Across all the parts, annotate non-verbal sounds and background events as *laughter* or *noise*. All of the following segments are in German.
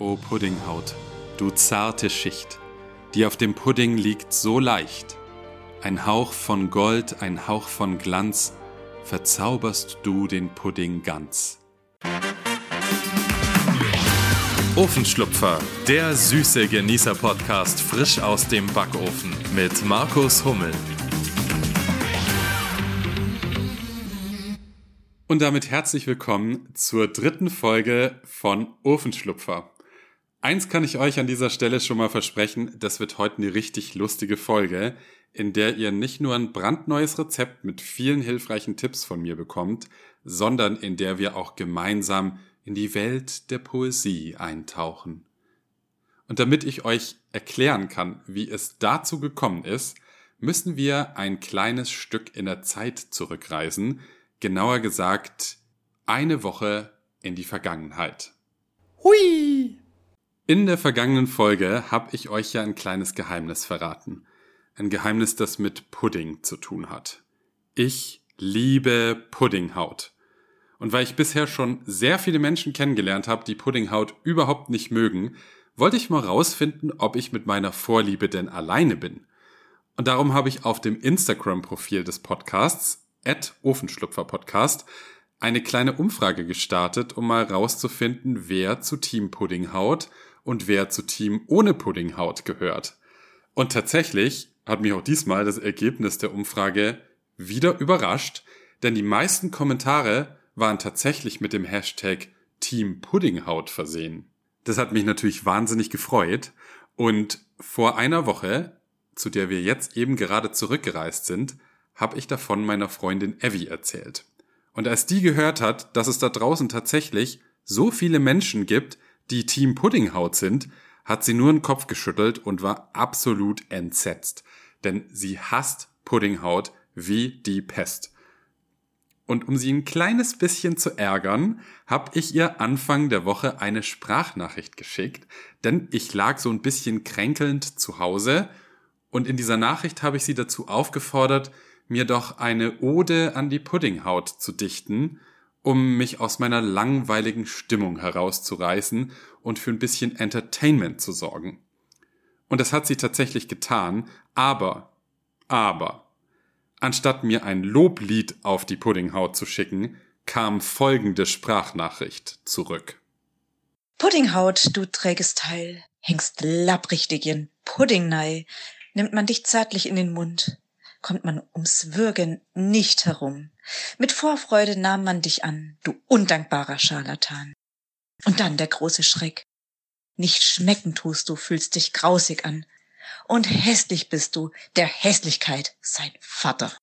O Puddinghaut, du zarte Schicht, die auf dem Pudding liegt so leicht. Ein Hauch von Gold, ein Hauch von Glanz, verzauberst du den Pudding ganz. Ofenschlupfer, der süße Genießer-Podcast frisch aus dem Backofen mit Markus Hummel. Und damit herzlich willkommen zur dritten Folge von Ofenschlupfer. Eins kann ich euch an dieser Stelle schon mal versprechen, das wird heute eine richtig lustige Folge, in der ihr nicht nur ein brandneues Rezept mit vielen hilfreichen Tipps von mir bekommt, sondern in der wir auch gemeinsam in die Welt der Poesie eintauchen. Und damit ich euch erklären kann, wie es dazu gekommen ist, müssen wir ein kleines Stück in der Zeit zurückreisen, genauer gesagt eine Woche in die Vergangenheit. Hui! In der vergangenen Folge habe ich euch ja ein kleines Geheimnis verraten. Ein Geheimnis, das mit Pudding zu tun hat. Ich liebe Puddinghaut. Und weil ich bisher schon sehr viele Menschen kennengelernt habe, die Puddinghaut überhaupt nicht mögen, wollte ich mal rausfinden, ob ich mit meiner Vorliebe denn alleine bin. Und darum habe ich auf dem Instagram-Profil des Podcasts, at Ofenschlupfer-Podcast, eine kleine Umfrage gestartet, um mal rauszufinden, wer zu Team Puddinghaut und wer zu Team ohne Puddinghaut gehört. Und tatsächlich hat mich auch diesmal das Ergebnis der Umfrage wieder überrascht, denn die meisten Kommentare waren tatsächlich mit dem Hashtag Team Puddinghaut versehen. Das hat mich natürlich wahnsinnig gefreut und vor einer Woche, zu der wir jetzt eben gerade zurückgereist sind, habe ich davon meiner Freundin Evie erzählt. Und als die gehört hat, dass es da draußen tatsächlich so viele Menschen gibt, die Team Puddinghaut sind, hat sie nur den Kopf geschüttelt und war absolut entsetzt. Denn sie hasst Puddinghaut wie die Pest. Und um sie ein kleines bisschen zu ärgern, habe ich ihr Anfang der Woche eine Sprachnachricht geschickt, denn ich lag so ein bisschen kränkelnd zu Hause und in dieser Nachricht habe ich sie dazu aufgefordert, mir doch eine Ode an die Puddinghaut zu dichten, um mich aus meiner langweiligen Stimmung herauszureißen und für ein bisschen Entertainment zu sorgen. Und das hat sie tatsächlich getan, aber, aber, anstatt mir ein Loblied auf die Puddinghaut zu schicken, kam folgende Sprachnachricht zurück. Puddinghaut, du träges Teil, hängst lapprichtig in Puddingnei, nimmt man dich zärtlich in den Mund, kommt man ums Würgen nicht herum. Mit Vorfreude nahm man dich an, du undankbarer Scharlatan. Und dann der große Schreck. Nicht schmecken tust du, fühlst dich grausig an. Und hässlich bist du, der Hässlichkeit sein Vater.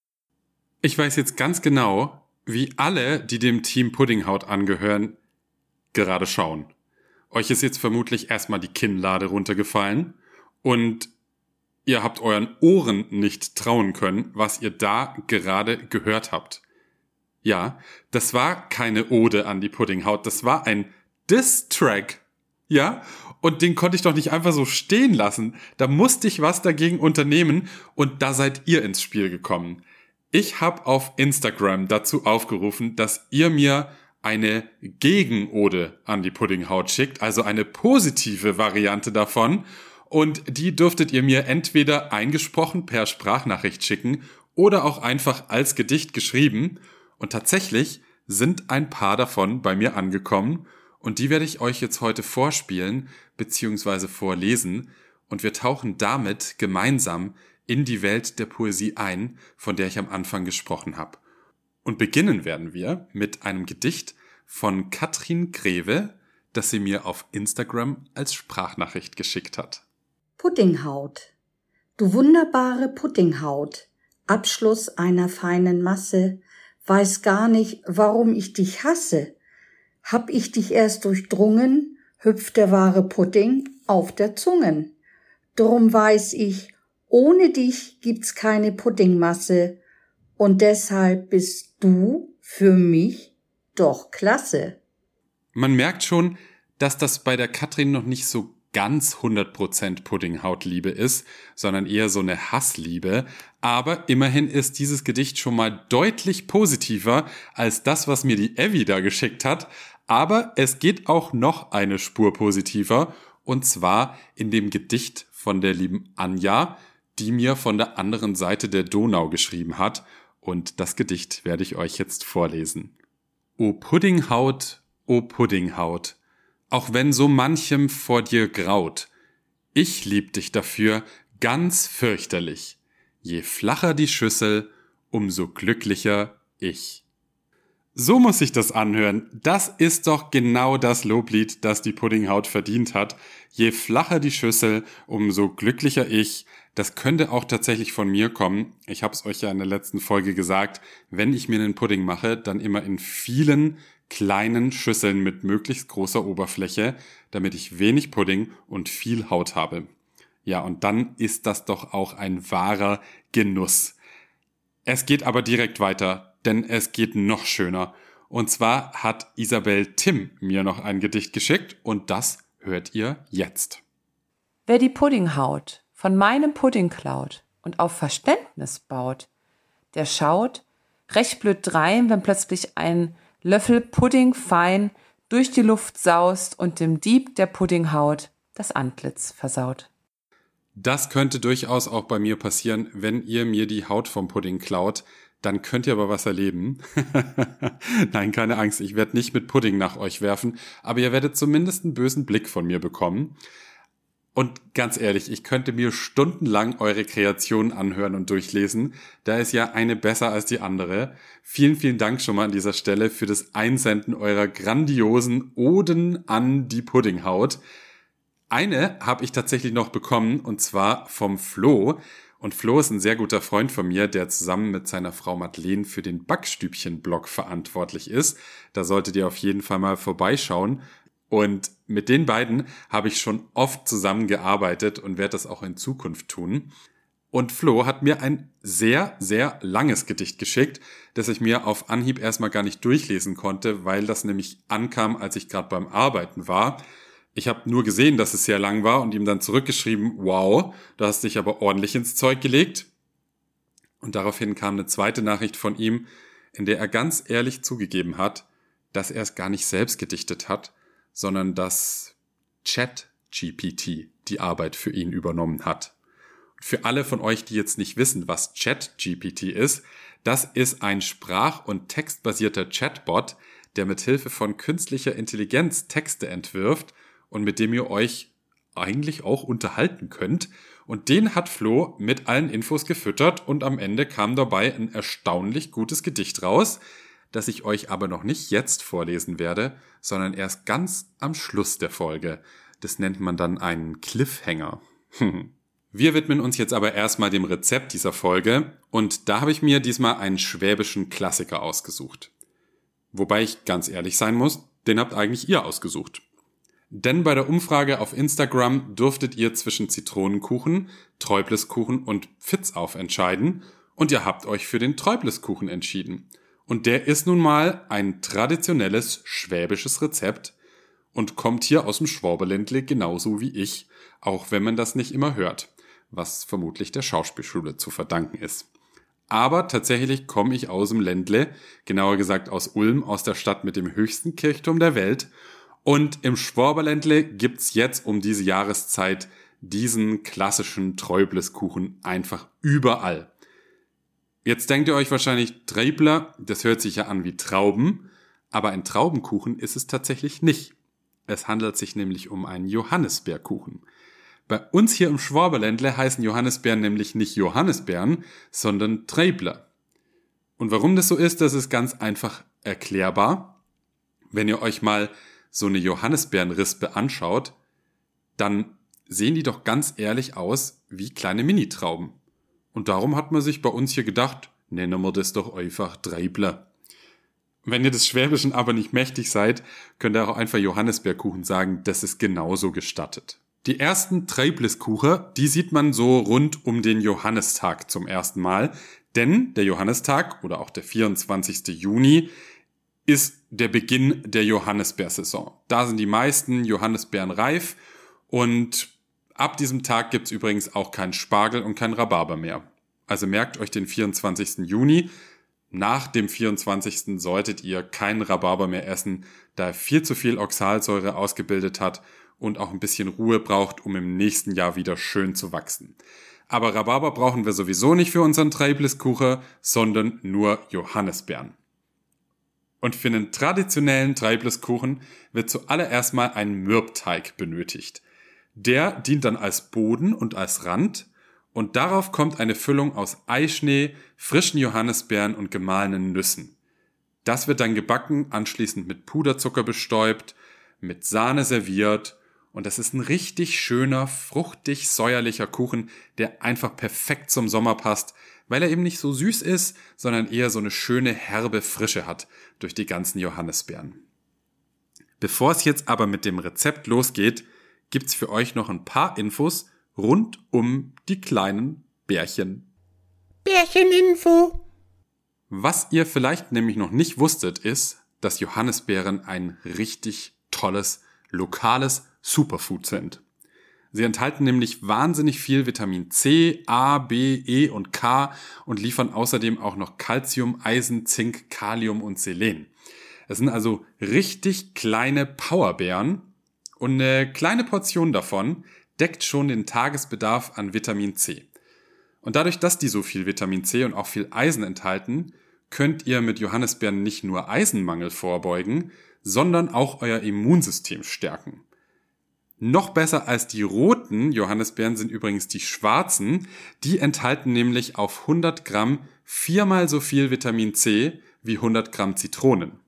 Ich weiß jetzt ganz genau, wie alle, die dem Team Puddinghaut angehören, gerade schauen. Euch ist jetzt vermutlich erstmal die Kinnlade runtergefallen und ihr habt euren Ohren nicht trauen können, was ihr da gerade gehört habt. Ja, das war keine Ode an die Puddinghaut, das war ein Diss-Track. Ja, und den konnte ich doch nicht einfach so stehen lassen. Da musste ich was dagegen unternehmen und da seid ihr ins Spiel gekommen. Ich habe auf Instagram dazu aufgerufen, dass ihr mir eine Gegenode an die Puddinghaut schickt, also eine positive Variante davon. Und die dürftet ihr mir entweder eingesprochen per Sprachnachricht schicken oder auch einfach als Gedicht geschrieben. Und tatsächlich sind ein paar davon bei mir angekommen und die werde ich euch jetzt heute vorspielen bzw. vorlesen und wir tauchen damit gemeinsam in die Welt der Poesie ein, von der ich am Anfang gesprochen habe. Und beginnen werden wir mit einem Gedicht von Katrin Greve, das sie mir auf Instagram als Sprachnachricht geschickt hat. Puddinghaut. Du wunderbare Puddinghaut, Abschluss einer feinen Masse, weiß gar nicht, warum ich dich hasse. Hab ich dich erst durchdrungen, hüpft der wahre Pudding auf der Zungen. Drum weiß ich, ohne dich gibt's keine Puddingmasse, und deshalb bist du für mich doch klasse. Man merkt schon, dass das bei der Katrin noch nicht so ganz 100% Puddinghautliebe ist, sondern eher so eine Hassliebe. Aber immerhin ist dieses Gedicht schon mal deutlich positiver als das, was mir die Evie da geschickt hat. Aber es geht auch noch eine Spur positiver, und zwar in dem Gedicht von der lieben Anja, die mir von der anderen Seite der Donau geschrieben hat, und das Gedicht werde ich euch jetzt vorlesen. O Puddinghaut, o Puddinghaut, auch wenn so manchem vor dir graut, ich lieb dich dafür ganz fürchterlich. Je flacher die Schüssel, umso glücklicher ich. So muss sich das anhören. Das ist doch genau das Loblied, das die Puddinghaut verdient hat. Je flacher die Schüssel, umso glücklicher ich. Das könnte auch tatsächlich von mir kommen. Ich habe es euch ja in der letzten Folge gesagt. Wenn ich mir einen Pudding mache, dann immer in vielen kleinen Schüsseln mit möglichst großer Oberfläche, damit ich wenig Pudding und viel Haut habe. Ja, und dann ist das doch auch ein wahrer Genuss. Es geht aber direkt weiter denn es geht noch schöner. Und zwar hat Isabel Tim mir noch ein Gedicht geschickt und das hört ihr jetzt. Wer die Puddinghaut von meinem Pudding klaut und auf Verständnis baut, der schaut recht blöd drein, wenn plötzlich ein Löffel Pudding fein durch die Luft saust und dem Dieb der Puddinghaut das Antlitz versaut. Das könnte durchaus auch bei mir passieren, wenn ihr mir die Haut vom Pudding klaut dann könnt ihr aber was erleben. *laughs* Nein, keine Angst, ich werde nicht mit Pudding nach euch werfen, aber ihr werdet zumindest einen bösen Blick von mir bekommen. Und ganz ehrlich, ich könnte mir stundenlang eure Kreationen anhören und durchlesen. Da ist ja eine besser als die andere. Vielen, vielen Dank schon mal an dieser Stelle für das Einsenden eurer grandiosen Oden an die Puddinghaut. Eine habe ich tatsächlich noch bekommen und zwar vom Flo. Und Flo ist ein sehr guter Freund von mir, der zusammen mit seiner Frau Madeleine für den Backstübchen-Blog verantwortlich ist. Da solltet ihr auf jeden Fall mal vorbeischauen. Und mit den beiden habe ich schon oft zusammengearbeitet und werde das auch in Zukunft tun. Und Flo hat mir ein sehr, sehr langes Gedicht geschickt, das ich mir auf Anhieb erstmal gar nicht durchlesen konnte, weil das nämlich ankam, als ich gerade beim Arbeiten war. Ich habe nur gesehen, dass es sehr lang war und ihm dann zurückgeschrieben, wow, du hast dich aber ordentlich ins Zeug gelegt. Und daraufhin kam eine zweite Nachricht von ihm, in der er ganz ehrlich zugegeben hat, dass er es gar nicht selbst gedichtet hat, sondern dass ChatGPT die Arbeit für ihn übernommen hat. Für alle von euch, die jetzt nicht wissen, was ChatGPT ist, das ist ein sprach- und textbasierter Chatbot, der mit Hilfe von künstlicher Intelligenz Texte entwirft und mit dem ihr euch eigentlich auch unterhalten könnt. Und den hat Flo mit allen Infos gefüttert und am Ende kam dabei ein erstaunlich gutes Gedicht raus, das ich euch aber noch nicht jetzt vorlesen werde, sondern erst ganz am Schluss der Folge. Das nennt man dann einen Cliffhanger. Wir widmen uns jetzt aber erstmal dem Rezept dieser Folge und da habe ich mir diesmal einen schwäbischen Klassiker ausgesucht. Wobei ich ganz ehrlich sein muss, den habt eigentlich ihr ausgesucht. Denn bei der Umfrage auf Instagram durftet ihr zwischen Zitronenkuchen, Träubleskuchen und Pfitzauf entscheiden und ihr habt euch für den Träubleskuchen entschieden. Und der ist nun mal ein traditionelles schwäbisches Rezept und kommt hier aus dem Schwaberländle genauso wie ich, auch wenn man das nicht immer hört, was vermutlich der Schauspielschule zu verdanken ist. Aber tatsächlich komme ich aus dem Ländle, genauer gesagt aus Ulm, aus der Stadt mit dem höchsten Kirchturm der Welt und im Schwaberländle gibt's jetzt um diese Jahreszeit diesen klassischen Träubleskuchen einfach überall. Jetzt denkt ihr euch wahrscheinlich, Treibler, das hört sich ja an wie Trauben, aber ein Traubenkuchen ist es tatsächlich nicht. Es handelt sich nämlich um einen Johannisbeerkuchen. Bei uns hier im Schwaberländle heißen Johannisbeeren nämlich nicht Johannisbeeren, sondern Treibler. Und warum das so ist, das ist ganz einfach erklärbar. Wenn ihr euch mal so eine Johannisbeerenrispe anschaut, dann sehen die doch ganz ehrlich aus wie kleine Minitrauben. Und darum hat man sich bei uns hier gedacht, nennen wir das doch einfach Treibler. Wenn ihr des Schwäbischen aber nicht mächtig seid, könnt ihr auch einfach Johannisbeerkuchen sagen, das ist genauso gestattet. Die ersten Treibleskuchen, die sieht man so rund um den Johannistag zum ersten Mal, denn der Johannistag oder auch der 24. Juni ist der Beginn der Johannisbeersaison. Da sind die meisten Johannisbeeren reif und ab diesem Tag gibt's übrigens auch keinen Spargel und kein Rhabarber mehr. Also merkt euch den 24. Juni. nach dem 24. solltet ihr keinen Rhabarber mehr essen, da er viel zu viel Oxalsäure ausgebildet hat und auch ein bisschen Ruhe braucht, um im nächsten Jahr wieder schön zu wachsen. Aber Rhabarber brauchen wir sowieso nicht für unseren Treibliskuchen, sondern nur Johannisbeeren. Und für einen traditionellen Treibliskuchen wird zuallererst mal ein Mürbteig benötigt. Der dient dann als Boden und als Rand und darauf kommt eine Füllung aus Eischnee, frischen Johannisbeeren und gemahlenen Nüssen. Das wird dann gebacken, anschließend mit Puderzucker bestäubt, mit Sahne serviert und das ist ein richtig schöner, fruchtig säuerlicher Kuchen, der einfach perfekt zum Sommer passt, weil er eben nicht so süß ist, sondern eher so eine schöne herbe Frische hat durch die ganzen Johannisbeeren. Bevor es jetzt aber mit dem Rezept losgeht, gibt's für euch noch ein paar Infos rund um die kleinen Bärchen. Bärcheninfo. Was ihr vielleicht nämlich noch nicht wusstet, ist, dass Johannisbeeren ein richtig tolles, lokales Superfood sind. Sie enthalten nämlich wahnsinnig viel Vitamin C, A, B, E und K und liefern außerdem auch noch Calcium, Eisen, Zink, Kalium und Selen. Es sind also richtig kleine Powerbeeren und eine kleine Portion davon deckt schon den Tagesbedarf an Vitamin C. Und dadurch, dass die so viel Vitamin C und auch viel Eisen enthalten, könnt ihr mit Johannisbeeren nicht nur Eisenmangel vorbeugen, sondern auch euer Immunsystem stärken. Noch besser als die roten Johannisbeeren sind übrigens die schwarzen. Die enthalten nämlich auf 100 Gramm viermal so viel Vitamin C wie 100 Gramm Zitronen.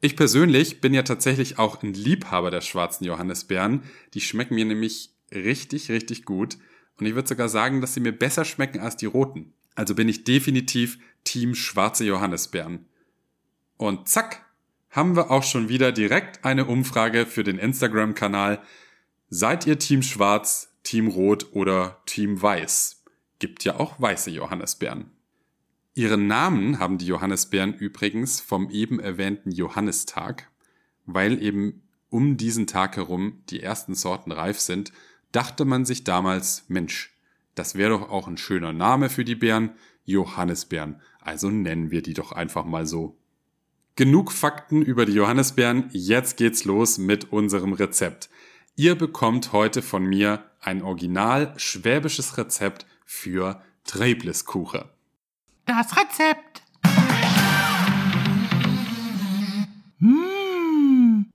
Ich persönlich bin ja tatsächlich auch ein Liebhaber der schwarzen Johannisbeeren. Die schmecken mir nämlich richtig, richtig gut. Und ich würde sogar sagen, dass sie mir besser schmecken als die roten. Also bin ich definitiv Team schwarze Johannisbeeren. Und zack, haben wir auch schon wieder direkt eine Umfrage für den Instagram-Kanal. Seid ihr Team Schwarz, Team Rot oder Team Weiß? Gibt ja auch weiße Johannisbeeren. Ihren Namen haben die Johannisbeeren übrigens vom eben erwähnten Johannistag, weil eben um diesen Tag herum die ersten Sorten reif sind, dachte man sich damals, Mensch, das wäre doch auch ein schöner Name für die Beeren, Johannisbeeren, also nennen wir die doch einfach mal so. Genug Fakten über die Johannisbeeren, jetzt geht's los mit unserem Rezept. Ihr bekommt heute von mir ein original schwäbisches Rezept für Treibliskuche. Das Rezept. Mmh.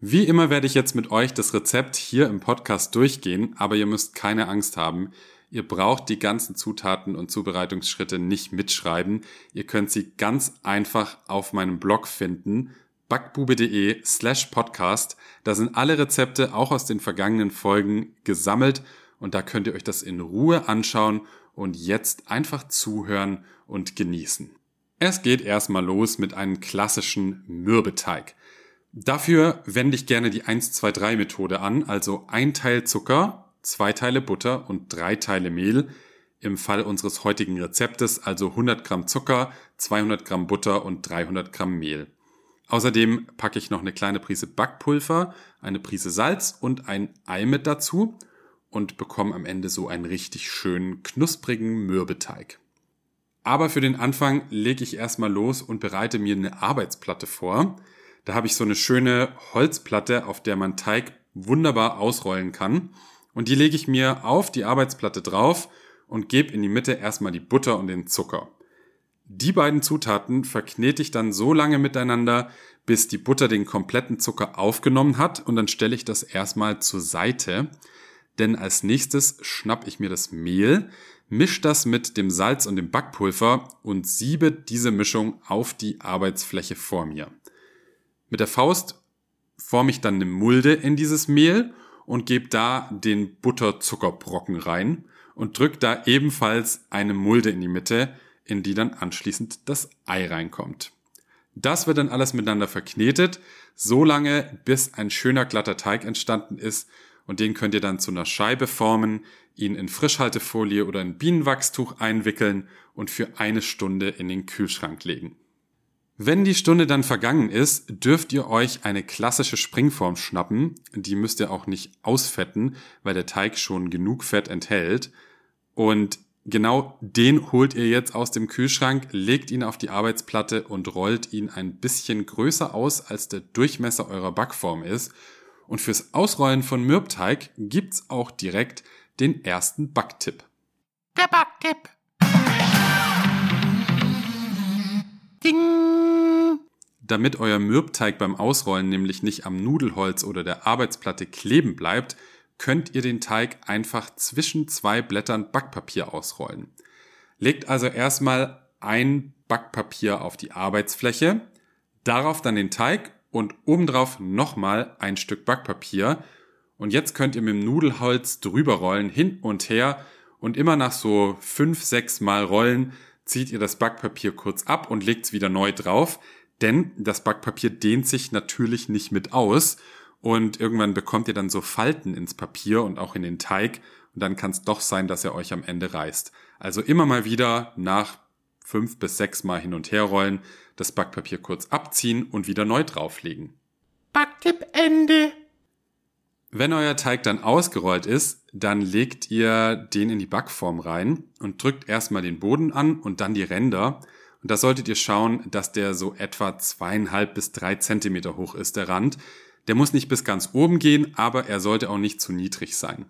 Wie immer werde ich jetzt mit euch das Rezept hier im Podcast durchgehen, aber ihr müsst keine Angst haben. Ihr braucht die ganzen Zutaten und Zubereitungsschritte nicht mitschreiben. Ihr könnt sie ganz einfach auf meinem Blog finden backbube.de slash podcast. Da sind alle Rezepte auch aus den vergangenen Folgen gesammelt und da könnt ihr euch das in Ruhe anschauen und jetzt einfach zuhören und genießen. Es geht erstmal los mit einem klassischen Mürbeteig. Dafür wende ich gerne die 1-2-3 Methode an, also ein Teil Zucker, zwei Teile Butter und drei Teile Mehl. Im Fall unseres heutigen Rezeptes also 100 Gramm Zucker, 200 Gramm Butter und 300 Gramm Mehl. Außerdem packe ich noch eine kleine Prise Backpulver, eine Prise Salz und ein Ei mit dazu und bekomme am Ende so einen richtig schönen, knusprigen Mürbeteig. Aber für den Anfang lege ich erstmal los und bereite mir eine Arbeitsplatte vor. Da habe ich so eine schöne Holzplatte, auf der man Teig wunderbar ausrollen kann. Und die lege ich mir auf die Arbeitsplatte drauf und gebe in die Mitte erstmal die Butter und den Zucker. Die beiden Zutaten verknete ich dann so lange miteinander, bis die Butter den kompletten Zucker aufgenommen hat und dann stelle ich das erstmal zur Seite. Denn als nächstes schnapp ich mir das Mehl, misch das mit dem Salz und dem Backpulver und siebe diese Mischung auf die Arbeitsfläche vor mir. Mit der Faust forme ich dann eine Mulde in dieses Mehl und gebe da den Butterzuckerbrocken rein und drück da ebenfalls eine Mulde in die Mitte, in die dann anschließend das Ei reinkommt. Das wird dann alles miteinander verknetet, so lange bis ein schöner glatter Teig entstanden ist und den könnt ihr dann zu einer Scheibe formen, ihn in Frischhaltefolie oder in Bienenwachstuch einwickeln und für eine Stunde in den Kühlschrank legen. Wenn die Stunde dann vergangen ist, dürft ihr euch eine klassische Springform schnappen. Die müsst ihr auch nicht ausfetten, weil der Teig schon genug Fett enthält. Und Genau den holt ihr jetzt aus dem Kühlschrank, legt ihn auf die Arbeitsplatte und rollt ihn ein bisschen größer aus, als der Durchmesser eurer Backform ist. Und fürs Ausrollen von Mürbteig gibt's auch direkt den ersten Backtipp. Der Backtipp. Ding. Damit euer Mürbteig beim Ausrollen nämlich nicht am Nudelholz oder der Arbeitsplatte kleben bleibt, könnt ihr den Teig einfach zwischen zwei Blättern Backpapier ausrollen. Legt also erstmal ein Backpapier auf die Arbeitsfläche, darauf dann den Teig und obendrauf nochmal ein Stück Backpapier. Und jetzt könnt ihr mit dem Nudelholz drüber rollen, hin und her und immer nach so fünf, sechs Mal rollen zieht ihr das Backpapier kurz ab und legt es wieder neu drauf, denn das Backpapier dehnt sich natürlich nicht mit aus und irgendwann bekommt ihr dann so Falten ins Papier und auch in den Teig und dann kann es doch sein, dass er euch am Ende reißt. Also immer mal wieder nach fünf bis sechs Mal hin und her rollen, das Backpapier kurz abziehen und wieder neu drauflegen. Backtipp Ende. Wenn euer Teig dann ausgerollt ist, dann legt ihr den in die Backform rein und drückt erstmal den Boden an und dann die Ränder. Und da solltet ihr schauen, dass der so etwa zweieinhalb bis drei Zentimeter hoch ist, der Rand. Der muss nicht bis ganz oben gehen, aber er sollte auch nicht zu niedrig sein.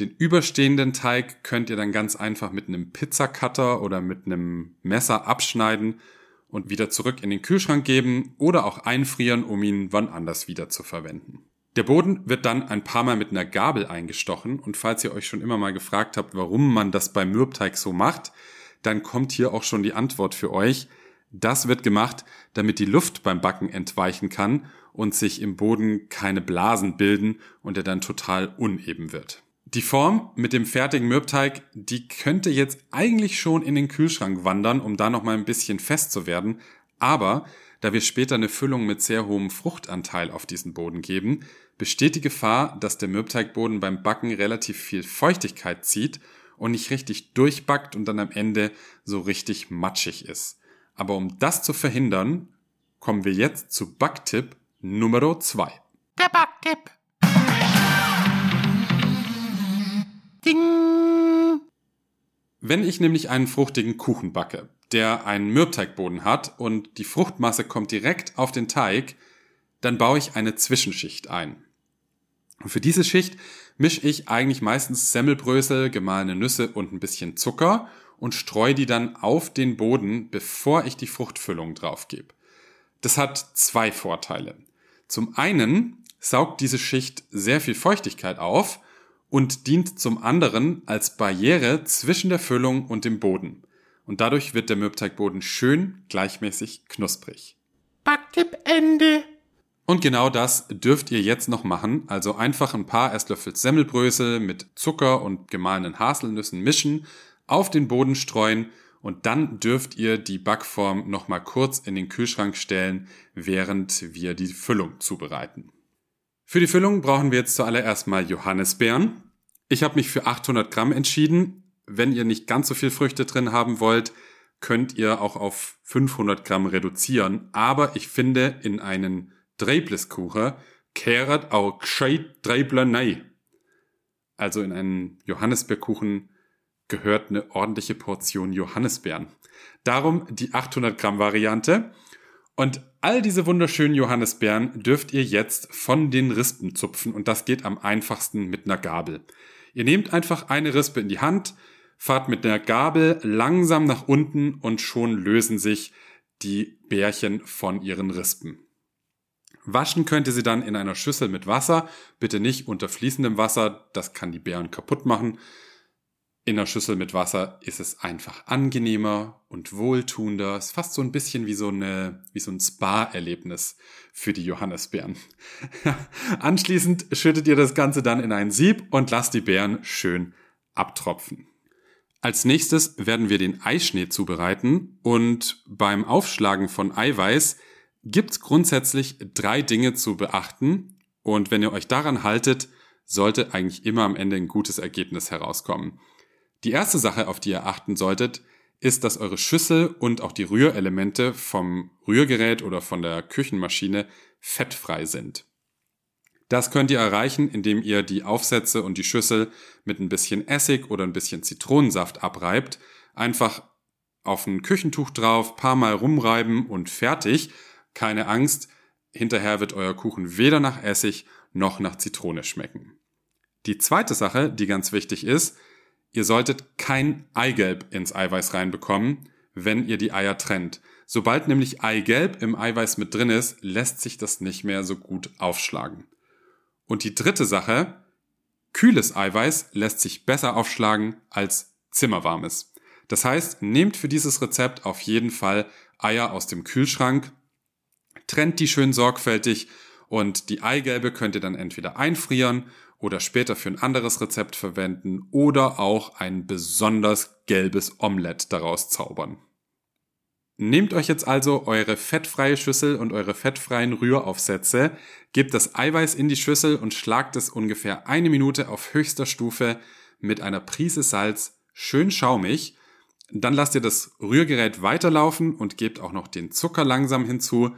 Den überstehenden Teig könnt ihr dann ganz einfach mit einem Pizzacutter oder mit einem Messer abschneiden und wieder zurück in den Kühlschrank geben oder auch einfrieren, um ihn wann anders wieder zu verwenden. Der Boden wird dann ein paar Mal mit einer Gabel eingestochen und falls ihr euch schon immer mal gefragt habt, warum man das beim Mürbteig so macht, dann kommt hier auch schon die Antwort für euch. Das wird gemacht, damit die Luft beim Backen entweichen kann und sich im Boden keine Blasen bilden und er dann total uneben wird. Die Form mit dem fertigen Mürbteig, die könnte jetzt eigentlich schon in den Kühlschrank wandern, um da noch mal ein bisschen fest zu werden. Aber da wir später eine Füllung mit sehr hohem Fruchtanteil auf diesen Boden geben, besteht die Gefahr, dass der Mürbteigboden beim Backen relativ viel Feuchtigkeit zieht und nicht richtig durchbackt und dann am Ende so richtig matschig ist. Aber um das zu verhindern, kommen wir jetzt zu Backtipp Nummer 2. Der Backtipp. Ding. Wenn ich nämlich einen fruchtigen Kuchen backe, der einen Mürbteigboden hat und die Fruchtmasse kommt direkt auf den Teig, dann baue ich eine Zwischenschicht ein. Und für diese Schicht mische ich eigentlich meistens Semmelbrösel, gemahlene Nüsse und ein bisschen Zucker und streue die dann auf den Boden, bevor ich die Fruchtfüllung drauf gebe. Das hat zwei Vorteile. Zum einen saugt diese Schicht sehr viel Feuchtigkeit auf und dient zum anderen als Barriere zwischen der Füllung und dem Boden. Und dadurch wird der Mürbteigboden schön gleichmäßig knusprig. Backtipp Ende. Und genau das dürft ihr jetzt noch machen. Also einfach ein paar Esslöffel Semmelbrösel mit Zucker und gemahlenen Haselnüssen mischen, auf den Boden streuen und dann dürft ihr die Backform nochmal kurz in den Kühlschrank stellen, während wir die Füllung zubereiten. Für die Füllung brauchen wir jetzt zuallererst mal Johannisbeeren. Ich habe mich für 800 Gramm entschieden. Wenn ihr nicht ganz so viel Früchte drin haben wollt, könnt ihr auch auf 500 Gramm reduzieren. Aber ich finde, in einen Dreibleskuchen kehrt auch gescheit Dreibler nei. Also in einen Johannisbeerkuchen gehört eine ordentliche Portion Johannisbeeren. Darum die 800 Gramm Variante. Und all diese wunderschönen Johannisbeeren dürft ihr jetzt von den Rispen zupfen und das geht am einfachsten mit einer Gabel. Ihr nehmt einfach eine Rispe in die Hand, fahrt mit der Gabel langsam nach unten und schon lösen sich die Bärchen von ihren Rispen. Waschen könnt ihr sie dann in einer Schüssel mit Wasser, bitte nicht unter fließendem Wasser, das kann die Beeren kaputt machen. In der Schüssel mit Wasser ist es einfach angenehmer und wohltuender. Es ist fast so ein bisschen wie so, eine, wie so ein Spa-Erlebnis für die Johannisbeeren. *laughs* Anschließend schüttet ihr das Ganze dann in ein Sieb und lasst die Beeren schön abtropfen. Als nächstes werden wir den Eischnee zubereiten und beim Aufschlagen von Eiweiß gibt's grundsätzlich drei Dinge zu beachten und wenn ihr euch daran haltet, sollte eigentlich immer am Ende ein gutes Ergebnis herauskommen. Die erste Sache, auf die ihr achten solltet, ist, dass eure Schüssel und auch die Rührelemente vom Rührgerät oder von der Küchenmaschine fettfrei sind. Das könnt ihr erreichen, indem ihr die Aufsätze und die Schüssel mit ein bisschen Essig oder ein bisschen Zitronensaft abreibt. Einfach auf ein Küchentuch drauf, paar Mal rumreiben und fertig. Keine Angst, hinterher wird euer Kuchen weder nach Essig noch nach Zitrone schmecken. Die zweite Sache, die ganz wichtig ist, ihr solltet kein Eigelb ins Eiweiß reinbekommen, wenn ihr die Eier trennt. Sobald nämlich Eigelb im Eiweiß mit drin ist, lässt sich das nicht mehr so gut aufschlagen. Und die dritte Sache, kühles Eiweiß lässt sich besser aufschlagen als zimmerwarmes. Das heißt, nehmt für dieses Rezept auf jeden Fall Eier aus dem Kühlschrank, trennt die schön sorgfältig und die Eigelbe könnt ihr dann entweder einfrieren oder später für ein anderes Rezept verwenden oder auch ein besonders gelbes Omelett daraus zaubern. Nehmt euch jetzt also eure fettfreie Schüssel und eure fettfreien Rühraufsätze, gebt das Eiweiß in die Schüssel und schlagt es ungefähr eine Minute auf höchster Stufe mit einer Prise Salz schön schaumig. Dann lasst ihr das Rührgerät weiterlaufen und gebt auch noch den Zucker langsam hinzu.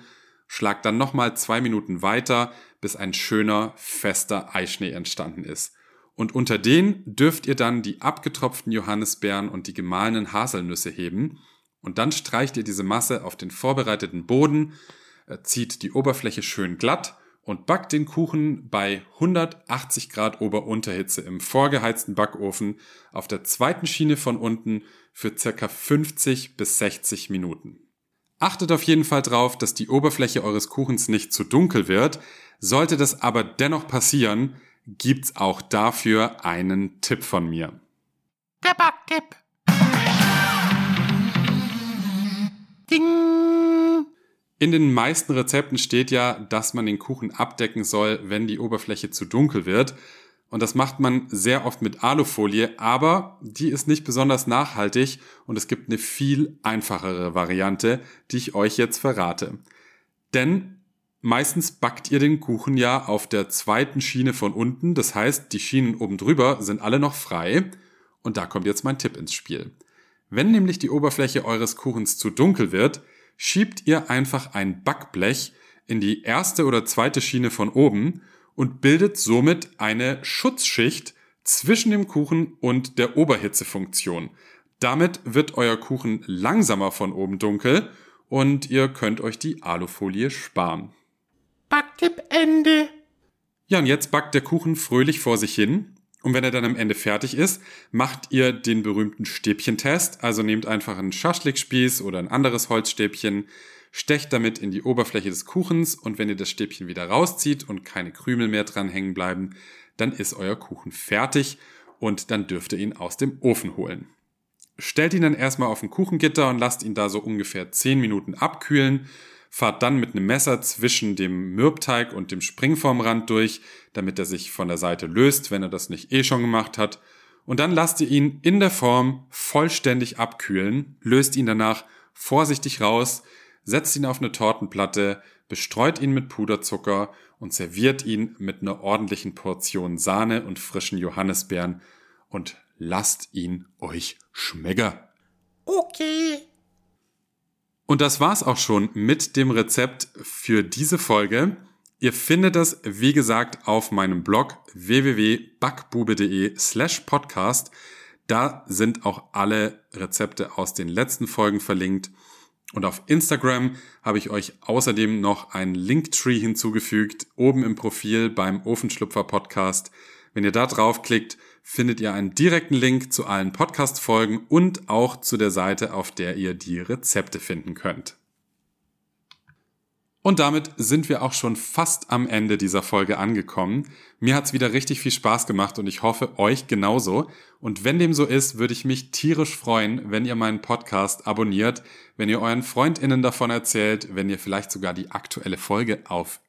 Schlagt dann nochmal zwei Minuten weiter, bis ein schöner, fester Eischnee entstanden ist. Und unter den dürft ihr dann die abgetropften Johannisbeeren und die gemahlenen Haselnüsse heben und dann streicht ihr diese Masse auf den vorbereiteten Boden, äh, zieht die Oberfläche schön glatt und backt den Kuchen bei 180 Grad Ober-Unterhitze im vorgeheizten Backofen auf der zweiten Schiene von unten für circa 50 bis 60 Minuten. Achtet auf jeden Fall drauf, dass die Oberfläche eures Kuchens nicht zu dunkel wird. Sollte das aber dennoch passieren, gibt's auch dafür einen Tipp von mir. Der Backtipp. Ding. In den meisten Rezepten steht ja, dass man den Kuchen abdecken soll, wenn die Oberfläche zu dunkel wird. Und das macht man sehr oft mit Alufolie, aber die ist nicht besonders nachhaltig und es gibt eine viel einfachere Variante, die ich euch jetzt verrate. Denn meistens backt ihr den Kuchen ja auf der zweiten Schiene von unten, das heißt, die Schienen oben drüber sind alle noch frei. Und da kommt jetzt mein Tipp ins Spiel. Wenn nämlich die Oberfläche eures Kuchens zu dunkel wird, schiebt ihr einfach ein Backblech in die erste oder zweite Schiene von oben und bildet somit eine Schutzschicht zwischen dem Kuchen und der Oberhitzefunktion. Damit wird euer Kuchen langsamer von oben dunkel und ihr könnt euch die Alufolie sparen. Backtipp Ende. Ja, und jetzt backt der Kuchen fröhlich vor sich hin. Und wenn er dann am Ende fertig ist, macht ihr den berühmten Stäbchentest. Also nehmt einfach einen Schaschlikspieß oder ein anderes Holzstäbchen, stecht damit in die Oberfläche des Kuchens und wenn ihr das Stäbchen wieder rauszieht und keine Krümel mehr dran hängen bleiben, dann ist euer Kuchen fertig und dann dürft ihr ihn aus dem Ofen holen. Stellt ihn dann erstmal auf ein Kuchengitter und lasst ihn da so ungefähr 10 Minuten abkühlen fahrt dann mit einem Messer zwischen dem Mürbteig und dem Springformrand durch, damit er sich von der Seite löst, wenn er das nicht eh schon gemacht hat. Und dann lasst ihr ihn in der Form vollständig abkühlen, löst ihn danach vorsichtig raus, setzt ihn auf eine Tortenplatte, bestreut ihn mit Puderzucker und serviert ihn mit einer ordentlichen Portion Sahne und frischen Johannisbeeren und lasst ihn euch schmecken. Okay. Und das war's auch schon mit dem Rezept für diese Folge. Ihr findet das, wie gesagt, auf meinem Blog www.backbube.de slash podcast. Da sind auch alle Rezepte aus den letzten Folgen verlinkt. Und auf Instagram habe ich euch außerdem noch einen Linktree hinzugefügt, oben im Profil beim Ofenschlupfer Podcast. Wenn ihr da draufklickt, findet ihr einen direkten Link zu allen Podcast-Folgen und auch zu der Seite, auf der ihr die Rezepte finden könnt. Und damit sind wir auch schon fast am Ende dieser Folge angekommen. Mir hat's wieder richtig viel Spaß gemacht und ich hoffe euch genauso. Und wenn dem so ist, würde ich mich tierisch freuen, wenn ihr meinen Podcast abonniert, wenn ihr euren Freundinnen davon erzählt, wenn ihr vielleicht sogar die aktuelle Folge auf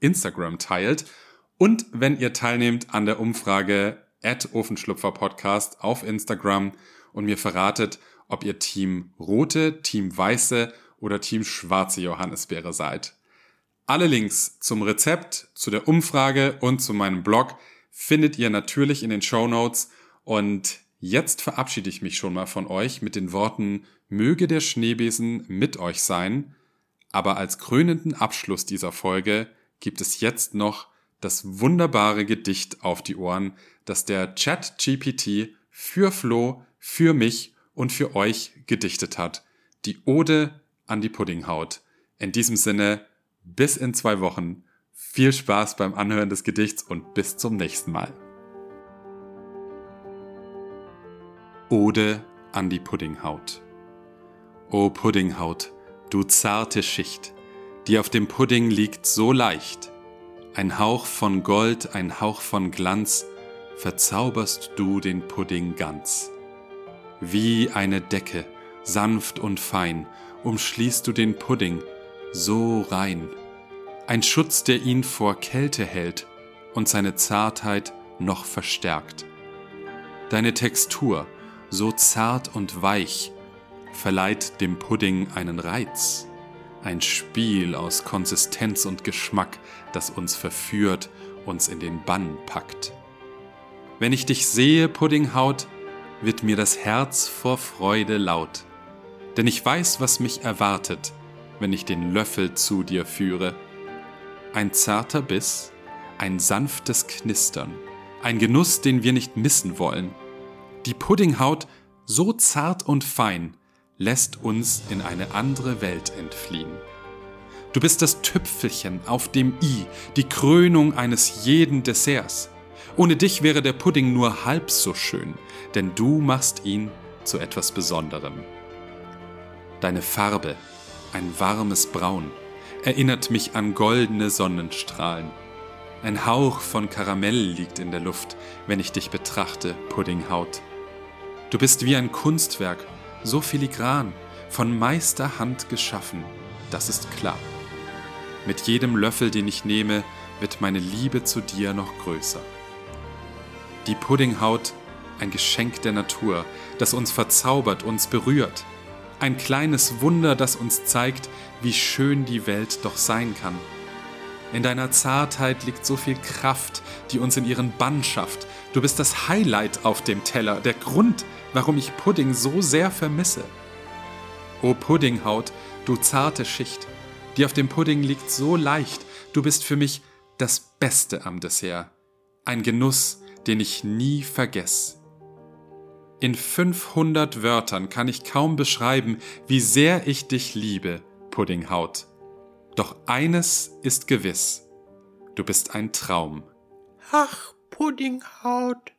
Instagram teilt und wenn ihr teilnehmt an der Umfrage at Ofenschlupfer Podcast auf Instagram und mir verratet, ob ihr Team rote, Team weiße oder Team schwarze Johannisbeere seid. Alle Links zum Rezept, zu der Umfrage und zu meinem Blog findet ihr natürlich in den Show Notes und jetzt verabschiede ich mich schon mal von euch mit den Worten Möge der Schneebesen mit euch sein, aber als krönenden Abschluss dieser Folge gibt es jetzt noch das wunderbare Gedicht auf die Ohren, das der Chat GPT für Flo, für mich und für euch gedichtet hat. Die Ode an die Puddinghaut. In diesem Sinne, bis in zwei Wochen. Viel Spaß beim Anhören des Gedichts und bis zum nächsten Mal. Ode an die Puddinghaut. O Puddinghaut, du zarte Schicht, die auf dem Pudding liegt so leicht. Ein Hauch von Gold, ein Hauch von Glanz, verzauberst du den Pudding ganz. Wie eine Decke, sanft und fein, umschließt du den Pudding, so rein. Ein Schutz, der ihn vor Kälte hält und seine Zartheit noch verstärkt. Deine Textur, so zart und weich, verleiht dem Pudding einen Reiz, ein Spiel aus Konsistenz und Geschmack, das uns verführt, uns in den Bann packt. Wenn ich dich sehe, Puddinghaut, wird mir das Herz vor Freude laut, denn ich weiß, was mich erwartet, wenn ich den Löffel zu dir führe. Ein zarter Biss, ein sanftes Knistern, ein Genuss, den wir nicht missen wollen. Die Puddinghaut, so zart und fein, lässt uns in eine andere Welt entfliehen. Du bist das Tüpfelchen auf dem i, die Krönung eines jeden Desserts. Ohne dich wäre der Pudding nur halb so schön, denn du machst ihn zu etwas Besonderem. Deine Farbe, ein warmes Braun, erinnert mich an goldene Sonnenstrahlen. Ein Hauch von Karamell liegt in der Luft, wenn ich dich betrachte, Puddinghaut. Du bist wie ein Kunstwerk, so filigran, von Meisterhand geschaffen, das ist klar. Mit jedem Löffel, den ich nehme, wird meine Liebe zu dir noch größer. Die Puddinghaut, ein Geschenk der Natur, das uns verzaubert, uns berührt. Ein kleines Wunder, das uns zeigt, wie schön die Welt doch sein kann. In deiner Zartheit liegt so viel Kraft, die uns in ihren Bann schafft. Du bist das Highlight auf dem Teller, der Grund, warum ich Pudding so sehr vermisse. O Puddinghaut, du zarte Schicht, die auf dem Pudding liegt so leicht, du bist für mich das Beste am Dessert. Ein Genuss, den ich nie vergess. In 500 Wörtern kann ich kaum beschreiben, wie sehr ich dich liebe, Puddinghaut. Doch eines ist gewiss, du bist ein Traum. Ach, Puddinghaut.